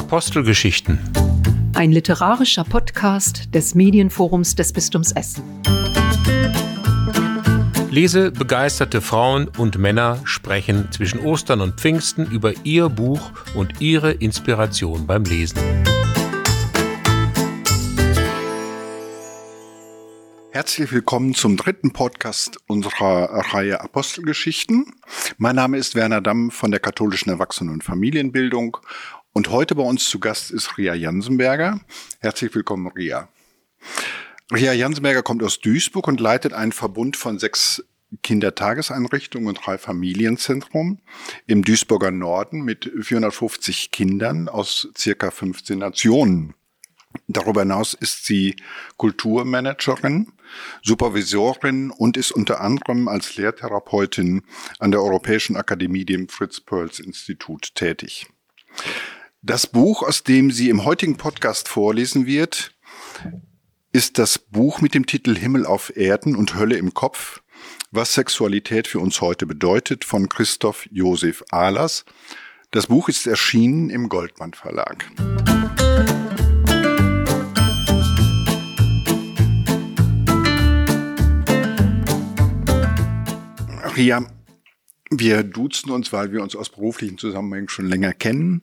Apostelgeschichten. Ein literarischer Podcast des Medienforums des Bistums Essen. Lese begeisterte Frauen und Männer sprechen zwischen Ostern und Pfingsten über ihr Buch und ihre Inspiration beim Lesen. Herzlich willkommen zum dritten Podcast unserer Reihe Apostelgeschichten. Mein Name ist Werner Damm von der Katholischen Erwachsenen- und Familienbildung und heute bei uns zu Gast ist Ria Jansenberger. Herzlich willkommen, Ria. Ria Jansenberger kommt aus Duisburg und leitet einen Verbund von sechs Kindertageseinrichtungen und drei Familienzentren im Duisburger Norden mit 450 Kindern aus circa 15 Nationen. Darüber hinaus ist sie Kulturmanagerin, Supervisorin und ist unter anderem als Lehrtherapeutin an der Europäischen Akademie dem Fritz Perls Institut tätig. Das Buch, aus dem sie im heutigen Podcast vorlesen wird, ist das Buch mit dem Titel Himmel auf Erden und Hölle im Kopf, was Sexualität für uns heute bedeutet, von Christoph Josef Ahlers. Das Buch ist erschienen im Goldmann Verlag. Ria, wir duzen uns, weil wir uns aus beruflichen Zusammenhängen schon länger kennen.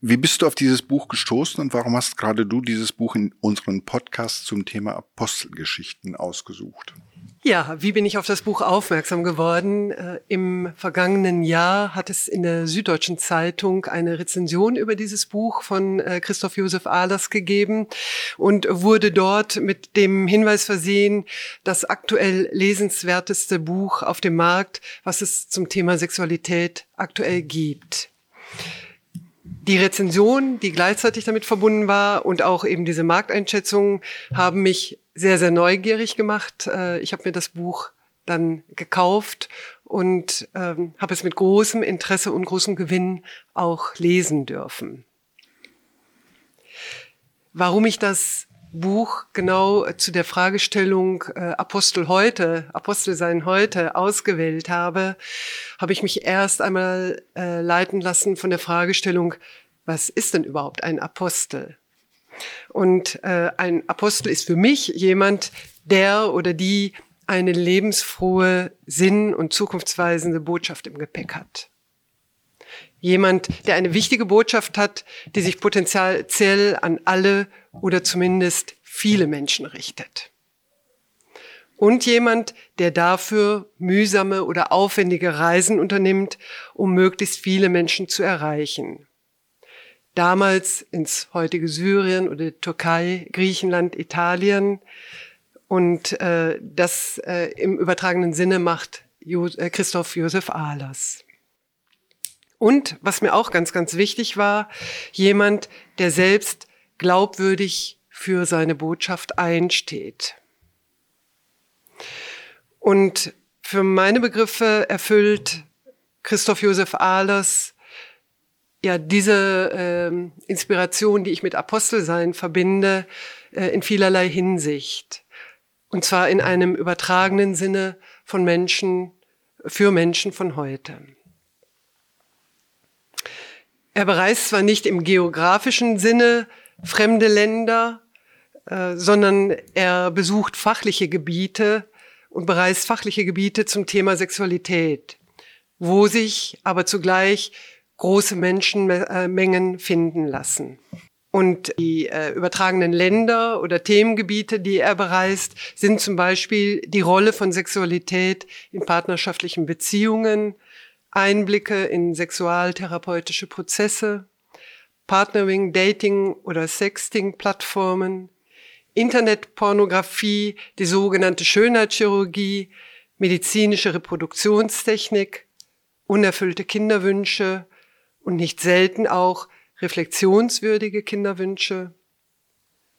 Wie bist du auf dieses Buch gestoßen und warum hast gerade du dieses Buch in unseren Podcast zum Thema Apostelgeschichten ausgesucht? Ja, wie bin ich auf das Buch aufmerksam geworden? Äh, Im vergangenen Jahr hat es in der Süddeutschen Zeitung eine Rezension über dieses Buch von äh, Christoph Josef Ahlers gegeben und wurde dort mit dem Hinweis versehen, das aktuell lesenswerteste Buch auf dem Markt, was es zum Thema Sexualität aktuell gibt die Rezension, die gleichzeitig damit verbunden war und auch eben diese Markteinschätzungen haben mich sehr, sehr neugierig gemacht. Äh, ich habe mir das Buch dann gekauft und ähm, habe es mit großem Interesse und großem Gewinn auch lesen dürfen. Warum ich das Buch genau zu der Fragestellung äh, Apostel heute, Apostel sein heute ausgewählt habe, habe ich mich erst einmal äh, leiten lassen von der Fragestellung, was ist denn überhaupt ein Apostel? Und äh, ein Apostel ist für mich jemand, der oder die eine lebensfrohe, sinn- und zukunftsweisende Botschaft im Gepäck hat. Jemand, der eine wichtige Botschaft hat, die sich potenziell an alle oder zumindest viele Menschen richtet. Und jemand, der dafür mühsame oder aufwendige Reisen unternimmt, um möglichst viele Menschen zu erreichen damals ins heutige Syrien oder Türkei, Griechenland, Italien. Und äh, das äh, im übertragenen Sinne macht jo äh, Christoph Josef Ahlers. Und was mir auch ganz, ganz wichtig war, jemand, der selbst glaubwürdig für seine Botschaft einsteht. Und für meine Begriffe erfüllt Christoph Josef Ahlers ja diese äh, Inspiration, die ich mit Apostelsein verbinde, äh, in vielerlei Hinsicht. Und zwar in einem übertragenen Sinne von Menschen, für Menschen von heute. Er bereist zwar nicht im geografischen Sinne fremde Länder, äh, sondern er besucht fachliche Gebiete und bereist fachliche Gebiete zum Thema Sexualität, wo sich aber zugleich große Menschenmengen finden lassen. Und die äh, übertragenen Länder oder Themengebiete, die er bereist, sind zum Beispiel die Rolle von Sexualität in partnerschaftlichen Beziehungen, Einblicke in sexualtherapeutische Prozesse, Partnering, Dating oder Sexting-Plattformen, Internetpornografie, die sogenannte Schönheitschirurgie, medizinische Reproduktionstechnik, unerfüllte Kinderwünsche, und nicht selten auch reflexionswürdige Kinderwünsche,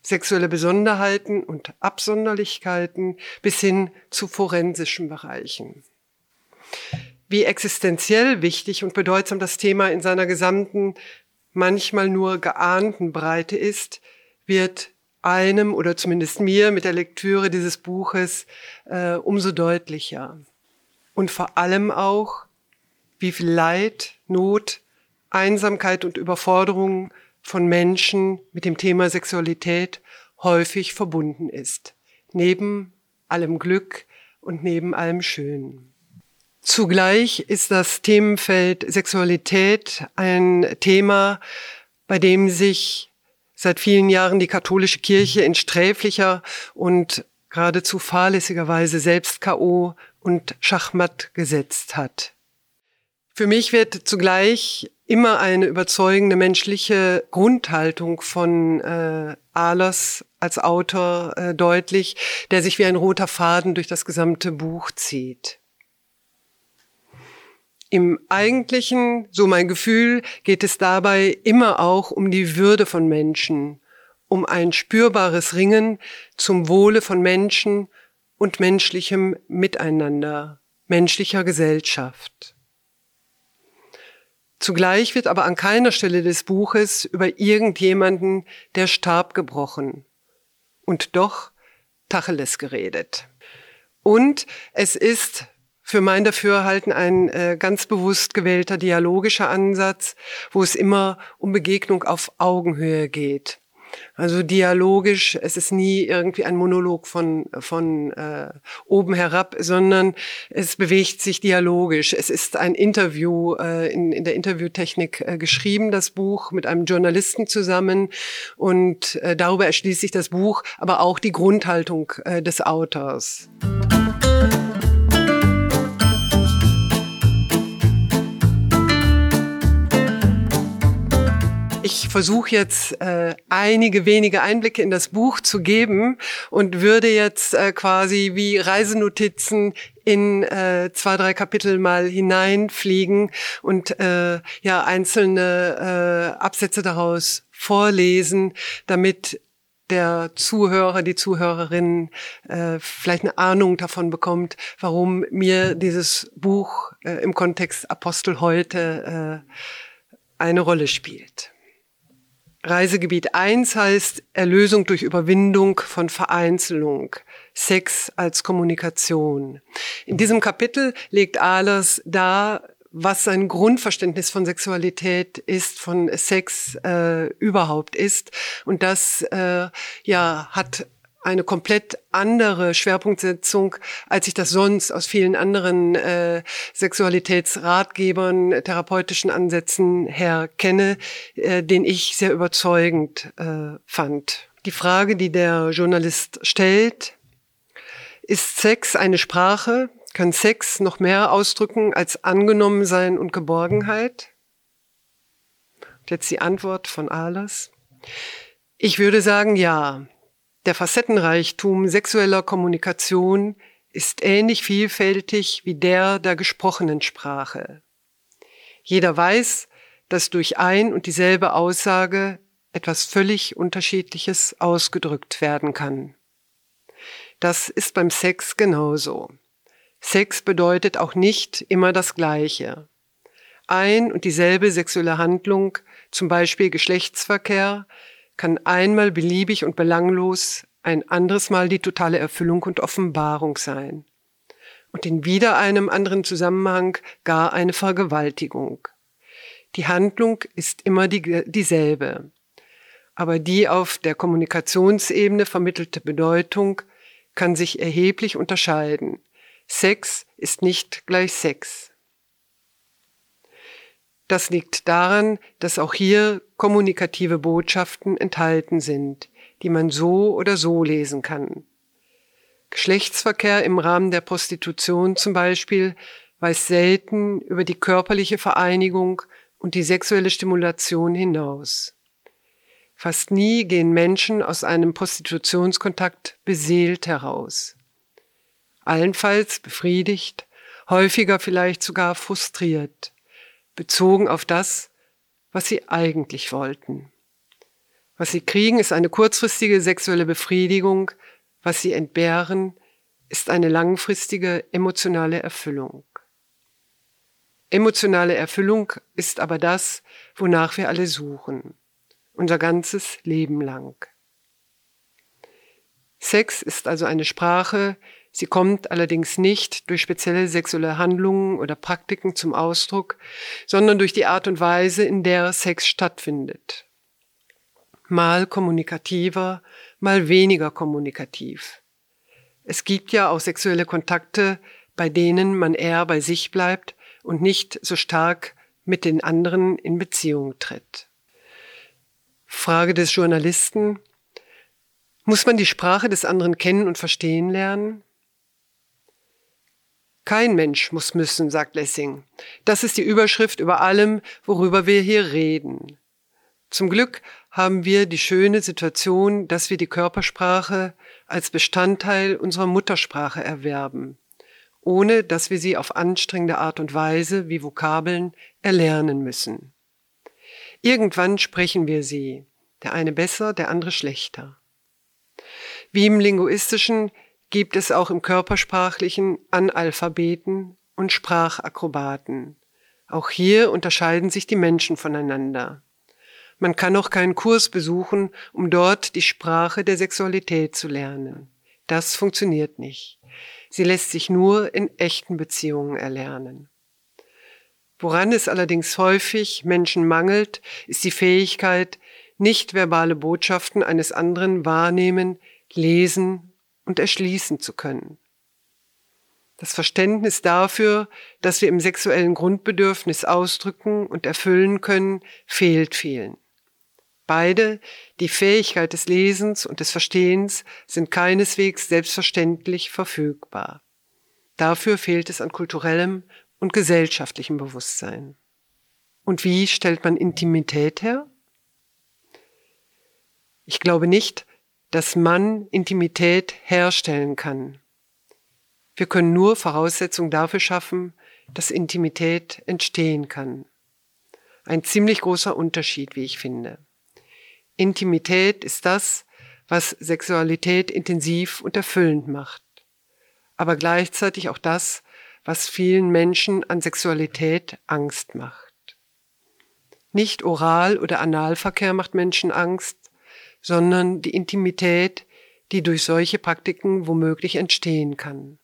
sexuelle Besonderheiten und Absonderlichkeiten bis hin zu forensischen Bereichen. Wie existenziell wichtig und bedeutsam das Thema in seiner gesamten, manchmal nur geahnten Breite ist, wird einem oder zumindest mir mit der Lektüre dieses Buches äh, umso deutlicher. Und vor allem auch, wie viel Leid, Not, Einsamkeit und Überforderung von Menschen mit dem Thema Sexualität häufig verbunden ist. Neben allem Glück und neben allem Schönen. Zugleich ist das Themenfeld Sexualität ein Thema, bei dem sich seit vielen Jahren die katholische Kirche in sträflicher und geradezu fahrlässiger Weise selbst K.O. und Schachmatt gesetzt hat. Für mich wird zugleich immer eine überzeugende menschliche Grundhaltung von äh, Ahlers als Autor äh, deutlich, der sich wie ein roter Faden durch das gesamte Buch zieht. Im Eigentlichen, so mein Gefühl, geht es dabei immer auch um die Würde von Menschen, um ein spürbares Ringen zum Wohle von Menschen und menschlichem Miteinander, menschlicher Gesellschaft. Zugleich wird aber an keiner Stelle des Buches über irgendjemanden der Stab gebrochen und doch Tacheles geredet. Und es ist für mein Dafürhalten ein äh, ganz bewusst gewählter dialogischer Ansatz, wo es immer um Begegnung auf Augenhöhe geht. Also dialogisch, es ist nie irgendwie ein Monolog von, von äh, oben herab, sondern es bewegt sich dialogisch. Es ist ein Interview, äh, in, in der Interviewtechnik äh, geschrieben, das Buch, mit einem Journalisten zusammen. Und äh, darüber erschließt sich das Buch, aber auch die Grundhaltung äh, des Autors. Ich versuche jetzt äh, einige wenige Einblicke in das Buch zu geben und würde jetzt äh, quasi wie Reisenotizen in äh, zwei, drei Kapitel mal hineinfliegen und äh, ja einzelne äh, Absätze daraus vorlesen, damit der Zuhörer, die Zuhörerin äh, vielleicht eine Ahnung davon bekommt, warum mir dieses Buch äh, im Kontext Apostel heute äh, eine Rolle spielt. Reisegebiet 1 heißt Erlösung durch Überwindung von Vereinzelung, Sex als Kommunikation. In diesem Kapitel legt Ahlers dar, was sein Grundverständnis von Sexualität ist, von Sex äh, überhaupt ist. Und das äh, ja hat eine komplett andere Schwerpunktsetzung, als ich das sonst aus vielen anderen äh, Sexualitätsratgebern, therapeutischen Ansätzen her kenne, äh, den ich sehr überzeugend äh, fand. Die Frage, die der Journalist stellt, ist Sex eine Sprache? Kann Sex noch mehr ausdrücken als Angenommensein und Geborgenheit? Und jetzt die Antwort von Ahlers. Ich würde sagen, ja. Der Facettenreichtum sexueller Kommunikation ist ähnlich vielfältig wie der der gesprochenen Sprache. Jeder weiß, dass durch ein und dieselbe Aussage etwas völlig Unterschiedliches ausgedrückt werden kann. Das ist beim Sex genauso. Sex bedeutet auch nicht immer das Gleiche. Ein und dieselbe sexuelle Handlung, zum Beispiel Geschlechtsverkehr, kann einmal beliebig und belanglos, ein anderes Mal die totale Erfüllung und Offenbarung sein. Und in wieder einem anderen Zusammenhang gar eine Vergewaltigung. Die Handlung ist immer die, dieselbe. Aber die auf der Kommunikationsebene vermittelte Bedeutung kann sich erheblich unterscheiden. Sex ist nicht gleich Sex. Das liegt daran, dass auch hier kommunikative Botschaften enthalten sind, die man so oder so lesen kann. Geschlechtsverkehr im Rahmen der Prostitution zum Beispiel weist selten über die körperliche Vereinigung und die sexuelle Stimulation hinaus. Fast nie gehen Menschen aus einem Prostitutionskontakt beseelt heraus. Allenfalls befriedigt, häufiger vielleicht sogar frustriert bezogen auf das, was sie eigentlich wollten. Was sie kriegen, ist eine kurzfristige sexuelle Befriedigung, was sie entbehren, ist eine langfristige emotionale Erfüllung. Emotionale Erfüllung ist aber das, wonach wir alle suchen, unser ganzes Leben lang. Sex ist also eine Sprache, Sie kommt allerdings nicht durch spezielle sexuelle Handlungen oder Praktiken zum Ausdruck, sondern durch die Art und Weise, in der Sex stattfindet. mal kommunikativer, mal weniger kommunikativ. Es gibt ja auch sexuelle Kontakte, bei denen man eher bei sich bleibt und nicht so stark mit den anderen in Beziehung tritt. Frage des Journalisten. Muss man die Sprache des anderen kennen und verstehen lernen? Kein Mensch muss müssen, sagt Lessing. Das ist die Überschrift über allem, worüber wir hier reden. Zum Glück haben wir die schöne Situation, dass wir die Körpersprache als Bestandteil unserer Muttersprache erwerben, ohne dass wir sie auf anstrengende Art und Weise wie Vokabeln erlernen müssen. Irgendwann sprechen wir sie, der eine besser, der andere schlechter. Wie im Linguistischen gibt es auch im Körpersprachlichen Analphabeten und Sprachakrobaten. Auch hier unterscheiden sich die Menschen voneinander. Man kann auch keinen Kurs besuchen, um dort die Sprache der Sexualität zu lernen. Das funktioniert nicht. Sie lässt sich nur in echten Beziehungen erlernen. Woran es allerdings häufig Menschen mangelt, ist die Fähigkeit, nicht verbale Botschaften eines anderen wahrnehmen, lesen und erschließen zu können. Das Verständnis dafür, dass wir im sexuellen Grundbedürfnis ausdrücken und erfüllen können, fehlt vielen. Beide, die Fähigkeit des Lesens und des Verstehens, sind keineswegs selbstverständlich verfügbar. Dafür fehlt es an kulturellem und gesellschaftlichem Bewusstsein. Und wie stellt man Intimität her? Ich glaube nicht, dass man Intimität herstellen kann. Wir können nur Voraussetzungen dafür schaffen, dass Intimität entstehen kann. Ein ziemlich großer Unterschied, wie ich finde. Intimität ist das, was Sexualität intensiv und erfüllend macht, aber gleichzeitig auch das, was vielen Menschen an Sexualität Angst macht. Nicht Oral- oder Analverkehr macht Menschen Angst, sondern die Intimität, die durch solche Praktiken womöglich entstehen kann.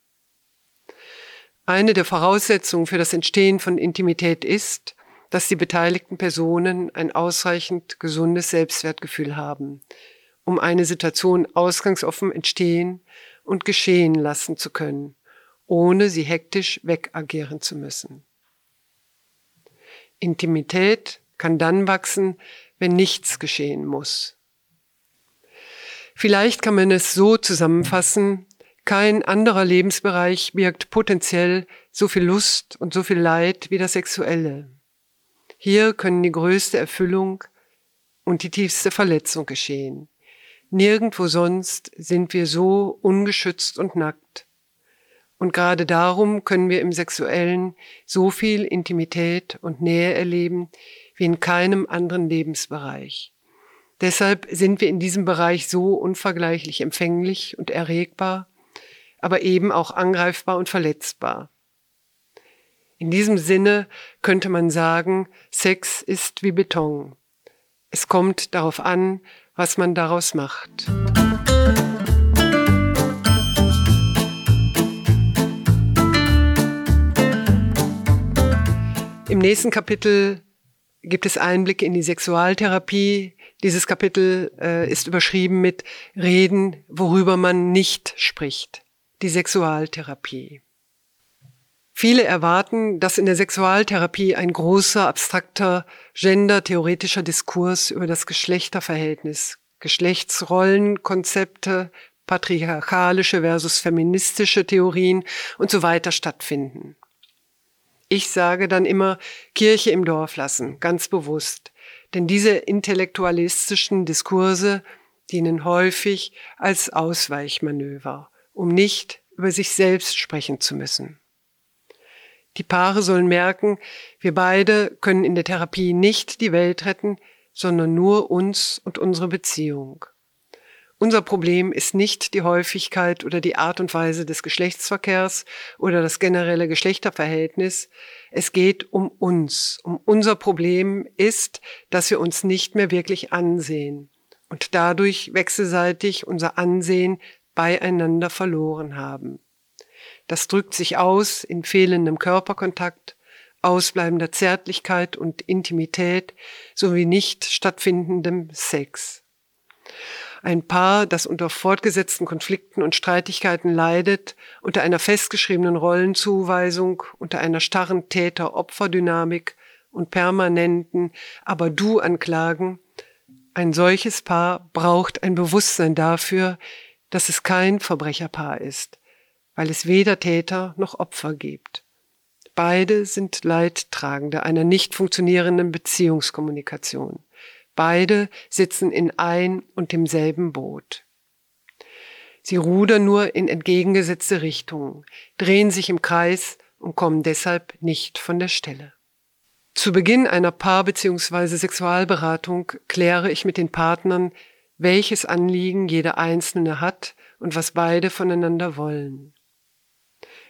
Eine der Voraussetzungen für das Entstehen von Intimität ist, dass die beteiligten Personen ein ausreichend gesundes Selbstwertgefühl haben, um eine Situation ausgangsoffen entstehen und geschehen lassen zu können, ohne sie hektisch wegagieren zu müssen. Intimität kann dann wachsen, wenn nichts geschehen muss. Vielleicht kann man es so zusammenfassen, kein anderer Lebensbereich birgt potenziell so viel Lust und so viel Leid wie das Sexuelle. Hier können die größte Erfüllung und die tiefste Verletzung geschehen. Nirgendwo sonst sind wir so ungeschützt und nackt. Und gerade darum können wir im Sexuellen so viel Intimität und Nähe erleben wie in keinem anderen Lebensbereich. Deshalb sind wir in diesem Bereich so unvergleichlich empfänglich und erregbar, aber eben auch angreifbar und verletzbar. In diesem Sinne könnte man sagen, Sex ist wie Beton. Es kommt darauf an, was man daraus macht. Im nächsten Kapitel gibt es Einblicke in die Sexualtherapie. Dieses Kapitel äh, ist überschrieben mit Reden, worüber man nicht spricht. Die Sexualtherapie. Viele erwarten, dass in der Sexualtherapie ein großer, abstrakter, gendertheoretischer Diskurs über das Geschlechterverhältnis, Geschlechtsrollenkonzepte, patriarchalische versus feministische Theorien und so weiter stattfinden. Ich sage dann immer Kirche im Dorf lassen, ganz bewusst. Denn diese intellektualistischen Diskurse dienen häufig als Ausweichmanöver, um nicht über sich selbst sprechen zu müssen. Die Paare sollen merken, wir beide können in der Therapie nicht die Welt retten, sondern nur uns und unsere Beziehung. Unser Problem ist nicht die Häufigkeit oder die Art und Weise des Geschlechtsverkehrs oder das generelle Geschlechterverhältnis. Es geht um uns. Um unser Problem ist, dass wir uns nicht mehr wirklich ansehen und dadurch wechselseitig unser Ansehen beieinander verloren haben. Das drückt sich aus in fehlendem Körperkontakt, ausbleibender Zärtlichkeit und Intimität sowie nicht stattfindendem Sex. Ein Paar, das unter fortgesetzten Konflikten und Streitigkeiten leidet, unter einer festgeschriebenen Rollenzuweisung, unter einer starren Täter-Opfer-Dynamik und permanenten Aber du Anklagen, ein solches Paar braucht ein Bewusstsein dafür, dass es kein Verbrecherpaar ist, weil es weder Täter noch Opfer gibt. Beide sind Leidtragende einer nicht funktionierenden Beziehungskommunikation. Beide sitzen in ein und demselben Boot. Sie rudern nur in entgegengesetzte Richtungen, drehen sich im Kreis und kommen deshalb nicht von der Stelle. Zu Beginn einer Paar- bzw. Sexualberatung kläre ich mit den Partnern, welches Anliegen jeder Einzelne hat und was beide voneinander wollen.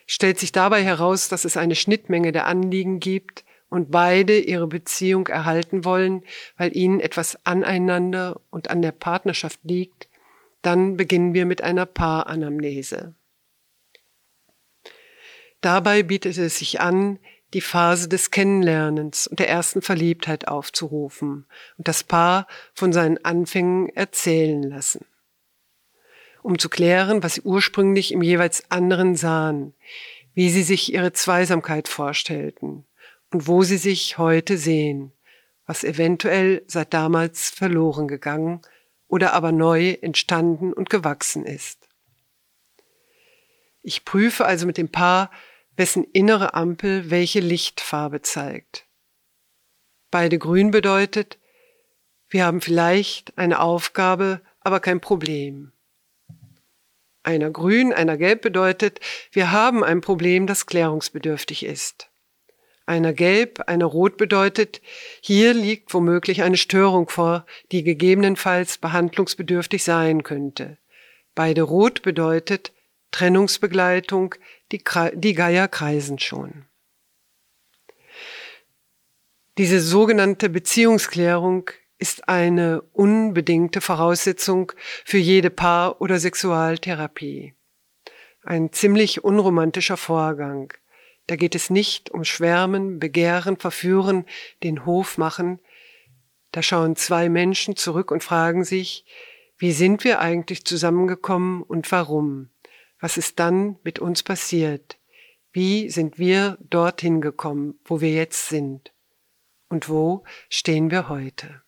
Stellt sich dabei heraus, dass es eine Schnittmenge der Anliegen gibt, und beide ihre Beziehung erhalten wollen, weil ihnen etwas aneinander und an der Partnerschaft liegt, dann beginnen wir mit einer Paaranamnese. Dabei bietet es sich an, die Phase des Kennenlernens und der ersten Verliebtheit aufzurufen und das Paar von seinen Anfängen erzählen lassen. Um zu klären, was sie ursprünglich im jeweils anderen sahen, wie sie sich ihre Zweisamkeit vorstellten, und wo sie sich heute sehen, was eventuell seit damals verloren gegangen oder aber neu entstanden und gewachsen ist. Ich prüfe also mit dem Paar, wessen innere Ampel welche Lichtfarbe zeigt. Beide grün bedeutet, wir haben vielleicht eine Aufgabe, aber kein Problem. Einer grün, einer gelb bedeutet, wir haben ein Problem, das klärungsbedürftig ist. Einer gelb, einer rot bedeutet, hier liegt womöglich eine Störung vor, die gegebenenfalls behandlungsbedürftig sein könnte. Beide rot bedeutet Trennungsbegleitung, die, die Geier kreisen schon. Diese sogenannte Beziehungsklärung ist eine unbedingte Voraussetzung für jede Paar- oder Sexualtherapie. Ein ziemlich unromantischer Vorgang. Da geht es nicht um Schwärmen, Begehren, Verführen, den Hof machen. Da schauen zwei Menschen zurück und fragen sich, wie sind wir eigentlich zusammengekommen und warum? Was ist dann mit uns passiert? Wie sind wir dorthin gekommen, wo wir jetzt sind? Und wo stehen wir heute?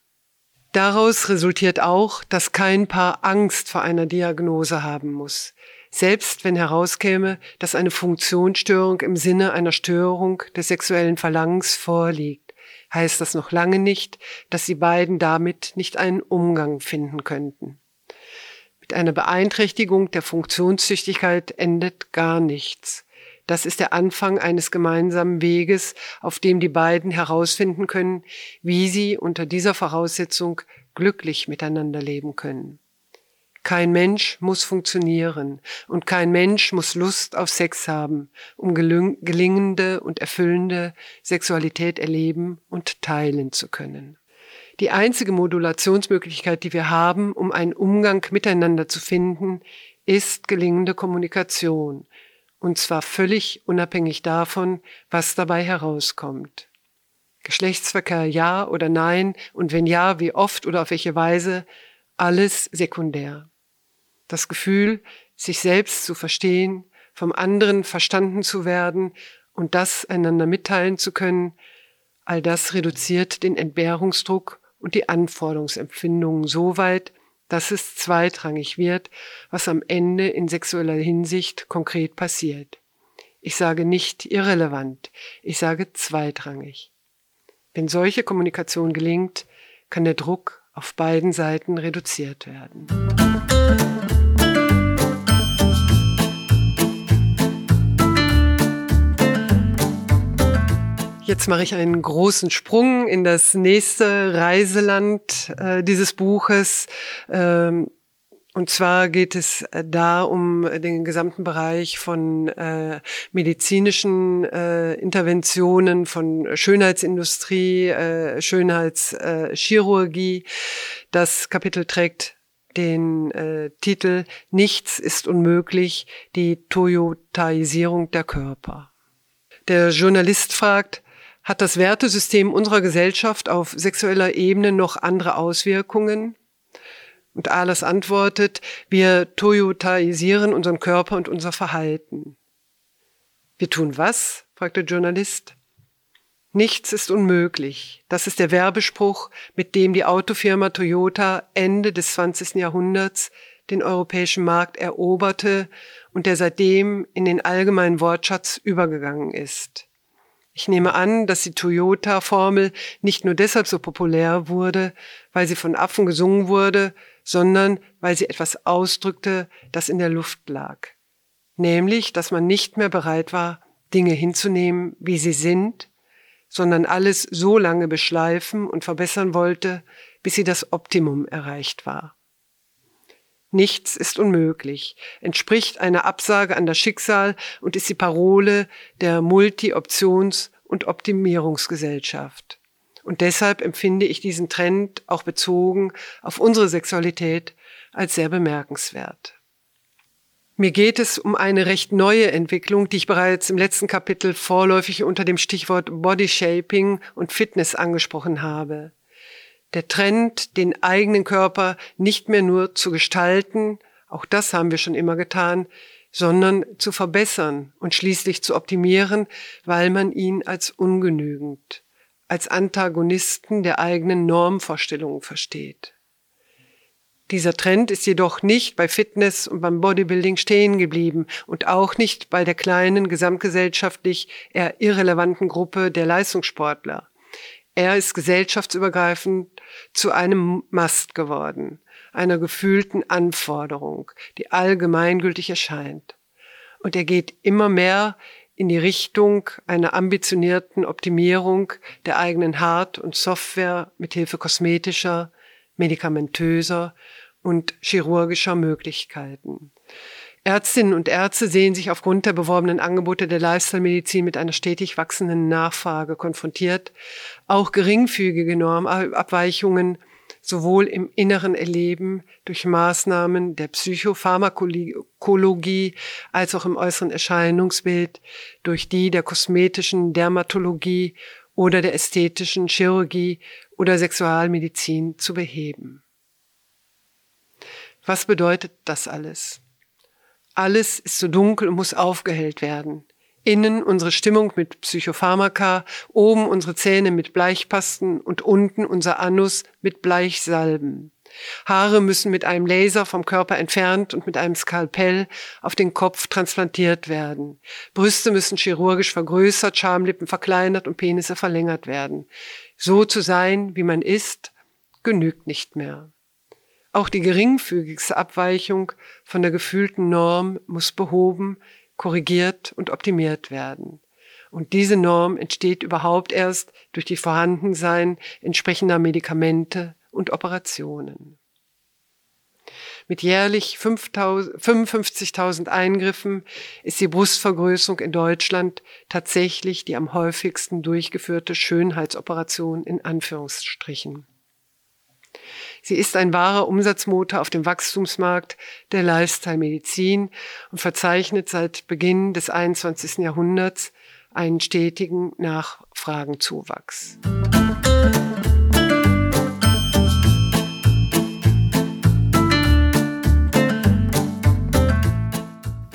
Daraus resultiert auch, dass kein Paar Angst vor einer Diagnose haben muss selbst wenn herauskäme, dass eine Funktionsstörung im Sinne einer Störung des sexuellen Verlangens vorliegt, heißt das noch lange nicht, dass die beiden damit nicht einen Umgang finden könnten. Mit einer Beeinträchtigung der Funktionstüchtigkeit endet gar nichts. Das ist der Anfang eines gemeinsamen Weges, auf dem die beiden herausfinden können, wie sie unter dieser Voraussetzung glücklich miteinander leben können. Kein Mensch muss funktionieren und kein Mensch muss Lust auf Sex haben, um gelingende und erfüllende Sexualität erleben und teilen zu können. Die einzige Modulationsmöglichkeit, die wir haben, um einen Umgang miteinander zu finden, ist gelingende Kommunikation, und zwar völlig unabhängig davon, was dabei herauskommt. Geschlechtsverkehr ja oder nein, und wenn ja, wie oft oder auf welche Weise, alles sekundär das Gefühl, sich selbst zu verstehen, vom anderen verstanden zu werden und das einander mitteilen zu können, all das reduziert den Entbehrungsdruck und die Anforderungsempfindungen so weit, dass es zweitrangig wird, was am Ende in sexueller Hinsicht konkret passiert. Ich sage nicht irrelevant, ich sage zweitrangig. Wenn solche Kommunikation gelingt, kann der Druck auf beiden Seiten reduziert werden. Jetzt mache ich einen großen Sprung in das nächste Reiseland äh, dieses Buches. Ähm, und zwar geht es äh, da um den gesamten Bereich von äh, medizinischen äh, Interventionen, von Schönheitsindustrie, äh, Schönheitschirurgie. das Kapitel trägt den äh, Titel Nichts ist unmöglich, die Toyotaisierung der Körper. Der Journalist fragt, hat das Wertesystem unserer Gesellschaft auf sexueller Ebene noch andere Auswirkungen? Und Ahlers antwortet, wir toyotaisieren unseren Körper und unser Verhalten. Wir tun was? fragt der Journalist. Nichts ist unmöglich. Das ist der Werbespruch, mit dem die Autofirma Toyota Ende des 20. Jahrhunderts den europäischen Markt eroberte und der seitdem in den allgemeinen Wortschatz übergegangen ist. Ich nehme an, dass die Toyota-Formel nicht nur deshalb so populär wurde, weil sie von Affen gesungen wurde, sondern weil sie etwas ausdrückte, das in der Luft lag. Nämlich, dass man nicht mehr bereit war, Dinge hinzunehmen, wie sie sind, sondern alles so lange beschleifen und verbessern wollte, bis sie das Optimum erreicht war. Nichts ist unmöglich, entspricht einer Absage an das Schicksal und ist die Parole der Multi-Options- und Optimierungsgesellschaft. Und deshalb empfinde ich diesen Trend auch bezogen auf unsere Sexualität als sehr bemerkenswert. Mir geht es um eine recht neue Entwicklung, die ich bereits im letzten Kapitel vorläufig unter dem Stichwort Body Shaping und Fitness angesprochen habe. Der Trend, den eigenen Körper nicht mehr nur zu gestalten, auch das haben wir schon immer getan, sondern zu verbessern und schließlich zu optimieren, weil man ihn als ungenügend, als Antagonisten der eigenen Normvorstellungen versteht. Dieser Trend ist jedoch nicht bei Fitness und beim Bodybuilding stehen geblieben und auch nicht bei der kleinen gesamtgesellschaftlich eher irrelevanten Gruppe der Leistungssportler. Er ist gesellschaftsübergreifend zu einem Mast geworden, einer gefühlten Anforderung, die allgemeingültig erscheint. Und er geht immer mehr in die Richtung einer ambitionierten Optimierung der eigenen Hard- und Software mit Hilfe kosmetischer, medikamentöser und chirurgischer Möglichkeiten. Ärztinnen und Ärzte sehen sich aufgrund der beworbenen Angebote der Lifestyle-Medizin mit einer stetig wachsenden Nachfrage konfrontiert. Auch geringfügige Normabweichungen sowohl im inneren Erleben durch Maßnahmen der Psychopharmakologie als auch im äußeren Erscheinungsbild durch die der kosmetischen Dermatologie oder der ästhetischen Chirurgie oder Sexualmedizin zu beheben. Was bedeutet das alles? Alles ist so dunkel und muss aufgehellt werden. Innen unsere Stimmung mit Psychopharmaka, oben unsere Zähne mit Bleichpasten und unten unser Anus mit Bleichsalben. Haare müssen mit einem Laser vom Körper entfernt und mit einem Skalpell auf den Kopf transplantiert werden. Brüste müssen chirurgisch vergrößert, Schamlippen verkleinert und Penisse verlängert werden. So zu sein, wie man ist, genügt nicht mehr. Auch die geringfügigste Abweichung von der gefühlten Norm muss behoben, korrigiert und optimiert werden. Und diese Norm entsteht überhaupt erst durch die Vorhandensein entsprechender Medikamente und Operationen. Mit jährlich 55.000 Eingriffen ist die Brustvergrößerung in Deutschland tatsächlich die am häufigsten durchgeführte Schönheitsoperation in Anführungsstrichen. Sie ist ein wahrer Umsatzmotor auf dem Wachstumsmarkt der Lifestyle-Medizin und verzeichnet seit Beginn des 21. Jahrhunderts einen stetigen Nachfragenzuwachs.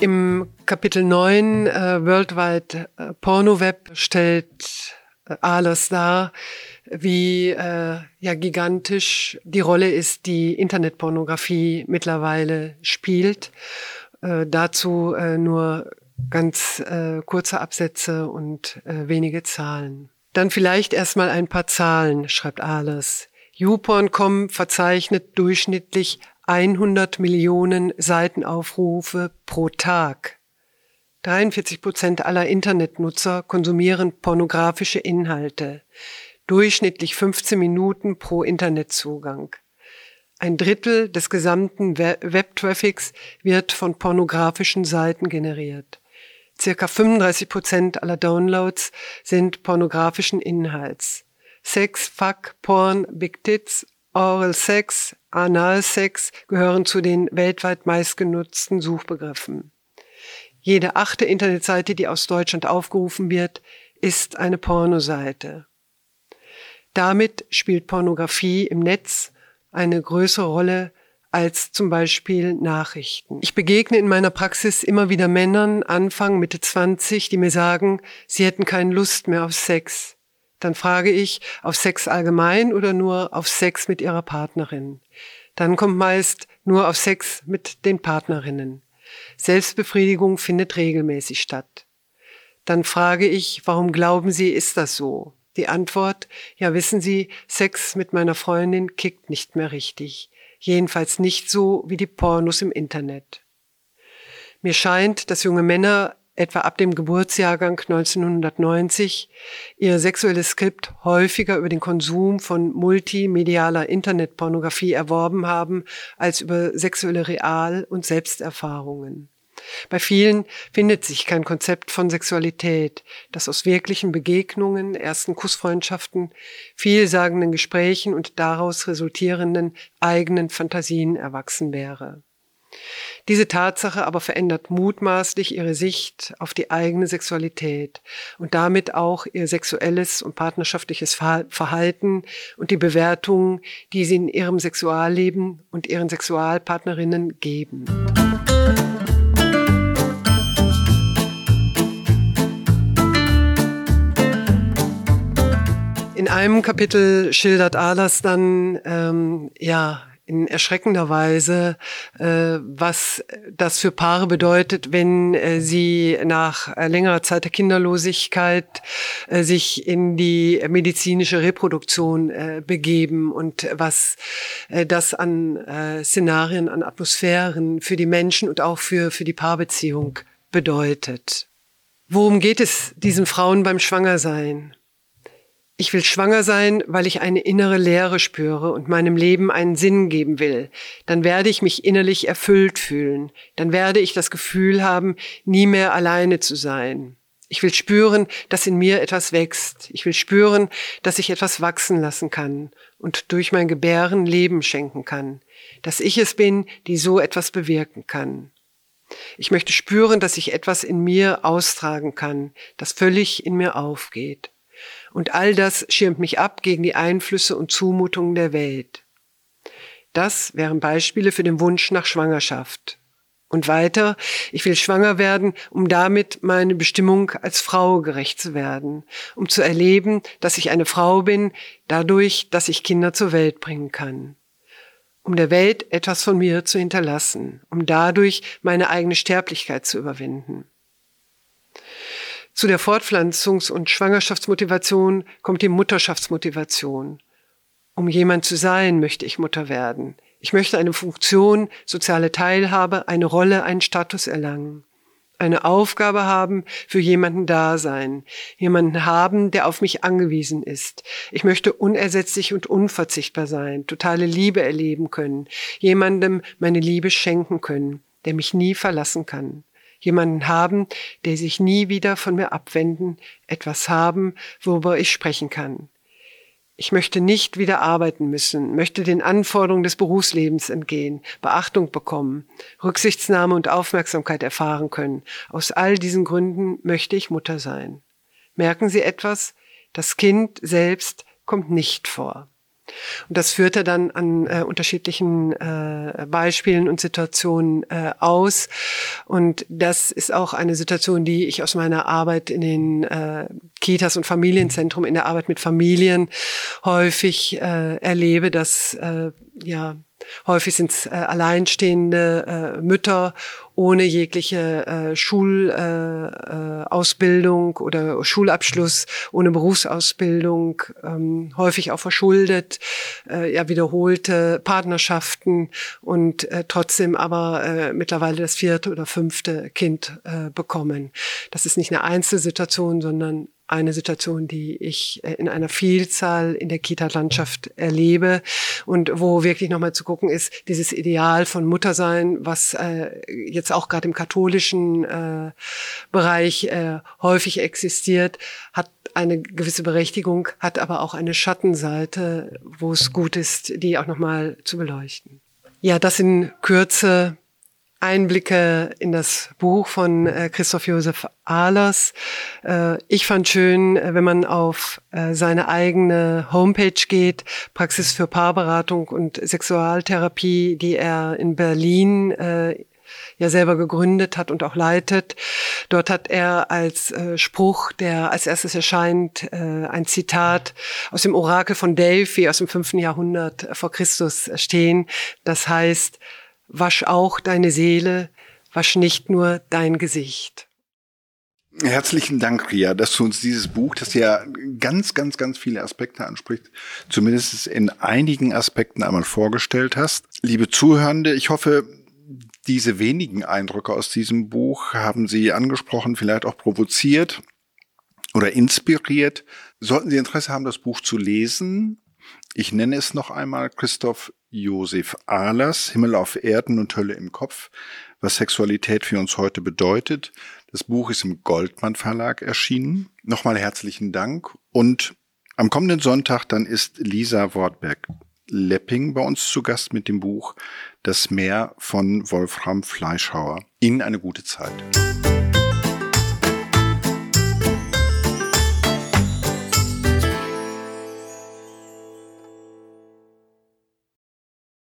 Im Kapitel 9 äh, Worldwide äh, Porno Web stellt äh, Ahlers dar, wie äh, ja gigantisch die Rolle ist, die Internetpornografie mittlerweile spielt. Äh, dazu äh, nur ganz äh, kurze Absätze und äh, wenige Zahlen. Dann vielleicht erstmal ein paar Zahlen, schreibt Ahlers. YouPorn.com verzeichnet durchschnittlich 100 Millionen Seitenaufrufe pro Tag. 43 Prozent aller Internetnutzer konsumieren pornografische Inhalte, durchschnittlich 15 Minuten pro Internetzugang. Ein Drittel des gesamten Web-Traffics wird von pornografischen Seiten generiert. Circa 35 Prozent aller Downloads sind pornografischen Inhalts. Sex, Fuck, Porn, Big Tits, Oral Sex, Analsex gehören zu den weltweit meistgenutzten Suchbegriffen. Jede achte Internetseite, die aus Deutschland aufgerufen wird, ist eine Pornoseite. Damit spielt Pornografie im Netz eine größere Rolle als zum Beispiel Nachrichten. Ich begegne in meiner Praxis immer wieder Männern, Anfang, Mitte 20, die mir sagen, sie hätten keine Lust mehr auf Sex. Dann frage ich, auf Sex allgemein oder nur auf Sex mit ihrer Partnerin? Dann kommt meist nur auf Sex mit den Partnerinnen. Selbstbefriedigung findet regelmäßig statt. Dann frage ich, warum glauben Sie, ist das so? Die Antwort, ja wissen Sie, Sex mit meiner Freundin kickt nicht mehr richtig. Jedenfalls nicht so wie die Pornos im Internet. Mir scheint, dass junge Männer etwa ab dem Geburtsjahrgang 1990 ihr sexuelles Skript häufiger über den Konsum von multimedialer Internetpornografie erworben haben als über sexuelle Real- und Selbsterfahrungen. Bei vielen findet sich kein Konzept von Sexualität, das aus wirklichen Begegnungen, ersten Kussfreundschaften, vielsagenden Gesprächen und daraus resultierenden eigenen Fantasien erwachsen wäre. Diese Tatsache aber verändert mutmaßlich ihre Sicht auf die eigene Sexualität und damit auch ihr sexuelles und partnerschaftliches Verhalten und die Bewertungen, die sie in ihrem Sexualleben und ihren Sexualpartnerinnen geben. Einem Kapitel schildert Ahlers dann ähm, ja in erschreckender Weise, äh, was das für Paare bedeutet, wenn äh, sie nach äh, längerer Zeit der Kinderlosigkeit äh, sich in die medizinische Reproduktion äh, begeben und was das an Szenarien, an Atmosphären für die Menschen und auch für, für die Paarbeziehung bedeutet. Worum geht es diesen Frauen beim Schwangersein? Ich will schwanger sein, weil ich eine innere Leere spüre und meinem Leben einen Sinn geben will. Dann werde ich mich innerlich erfüllt fühlen. Dann werde ich das Gefühl haben, nie mehr alleine zu sein. Ich will spüren, dass in mir etwas wächst. Ich will spüren, dass ich etwas wachsen lassen kann und durch mein Gebären Leben schenken kann. Dass ich es bin, die so etwas bewirken kann. Ich möchte spüren, dass ich etwas in mir austragen kann, das völlig in mir aufgeht. Und all das schirmt mich ab gegen die Einflüsse und Zumutungen der Welt. Das wären Beispiele für den Wunsch nach Schwangerschaft. Und weiter, ich will schwanger werden, um damit meine Bestimmung als Frau gerecht zu werden, um zu erleben, dass ich eine Frau bin, dadurch, dass ich Kinder zur Welt bringen kann, um der Welt etwas von mir zu hinterlassen, um dadurch meine eigene Sterblichkeit zu überwinden. Zu der Fortpflanzungs- und Schwangerschaftsmotivation kommt die Mutterschaftsmotivation. Um jemand zu sein, möchte ich Mutter werden. Ich möchte eine Funktion, soziale Teilhabe, eine Rolle, einen Status erlangen. Eine Aufgabe haben, für jemanden da sein. Jemanden haben, der auf mich angewiesen ist. Ich möchte unersetzlich und unverzichtbar sein, totale Liebe erleben können, jemandem meine Liebe schenken können, der mich nie verlassen kann jemanden haben, der sich nie wieder von mir abwenden, etwas haben, worüber ich sprechen kann. Ich möchte nicht wieder arbeiten müssen, möchte den Anforderungen des Berufslebens entgehen, Beachtung bekommen, Rücksichtsnahme und Aufmerksamkeit erfahren können. Aus all diesen Gründen möchte ich Mutter sein. Merken Sie etwas? Das Kind selbst kommt nicht vor. Und das führte dann an äh, unterschiedlichen äh, Beispielen und Situationen äh, aus. Und das ist auch eine Situation, die ich aus meiner Arbeit in den äh, Kitas und Familienzentrum, in der Arbeit mit Familien häufig äh, erlebe, dass äh, ja Häufig sind es äh, alleinstehende äh, Mütter ohne jegliche äh, Schulausbildung äh, äh, oder Schulabschluss, ohne Berufsausbildung, ähm, häufig auch verschuldet, äh, ja wiederholte Partnerschaften und äh, trotzdem aber äh, mittlerweile das vierte oder fünfte Kind äh, bekommen. Das ist nicht eine Einzelsituation, sondern eine Situation, die ich äh, in einer Vielzahl in der Kita-Landschaft erlebe und wo wirklich nochmal zu gucken ist, dieses Ideal von Muttersein, was äh, jetzt auch gerade im katholischen äh, Bereich äh, häufig existiert, hat eine gewisse Berechtigung, hat aber auch eine Schattenseite, wo es gut ist, die auch nochmal zu beleuchten. Ja, das in Kürze Einblicke in das Buch von äh, Christoph Josef Ahlers. Äh, ich fand schön, äh, wenn man auf seine eigene Homepage geht, Praxis für Paarberatung und Sexualtherapie, die er in Berlin ja selber gegründet hat und auch leitet. Dort hat er als Spruch, der als erstes erscheint, ein Zitat aus dem Orakel von Delphi aus dem fünften Jahrhundert vor Christus stehen. Das heißt, wasch auch deine Seele, wasch nicht nur dein Gesicht. Herzlichen Dank, Ria, dass du uns dieses Buch, das ja ganz, ganz, ganz viele Aspekte anspricht, zumindest in einigen Aspekten einmal vorgestellt hast. Liebe Zuhörende, ich hoffe, diese wenigen Eindrücke aus diesem Buch haben Sie angesprochen, vielleicht auch provoziert oder inspiriert. Sollten Sie Interesse haben, das Buch zu lesen, ich nenne es noch einmal Christoph Josef Ahlers, Himmel auf Erden und Hölle im Kopf, was Sexualität für uns heute bedeutet. Das Buch ist im Goldmann Verlag erschienen. Nochmal herzlichen Dank. Und am kommenden Sonntag dann ist Lisa Wortberg Lepping bei uns zu Gast mit dem Buch Das Meer von Wolfram Fleischhauer. Ihnen eine gute Zeit.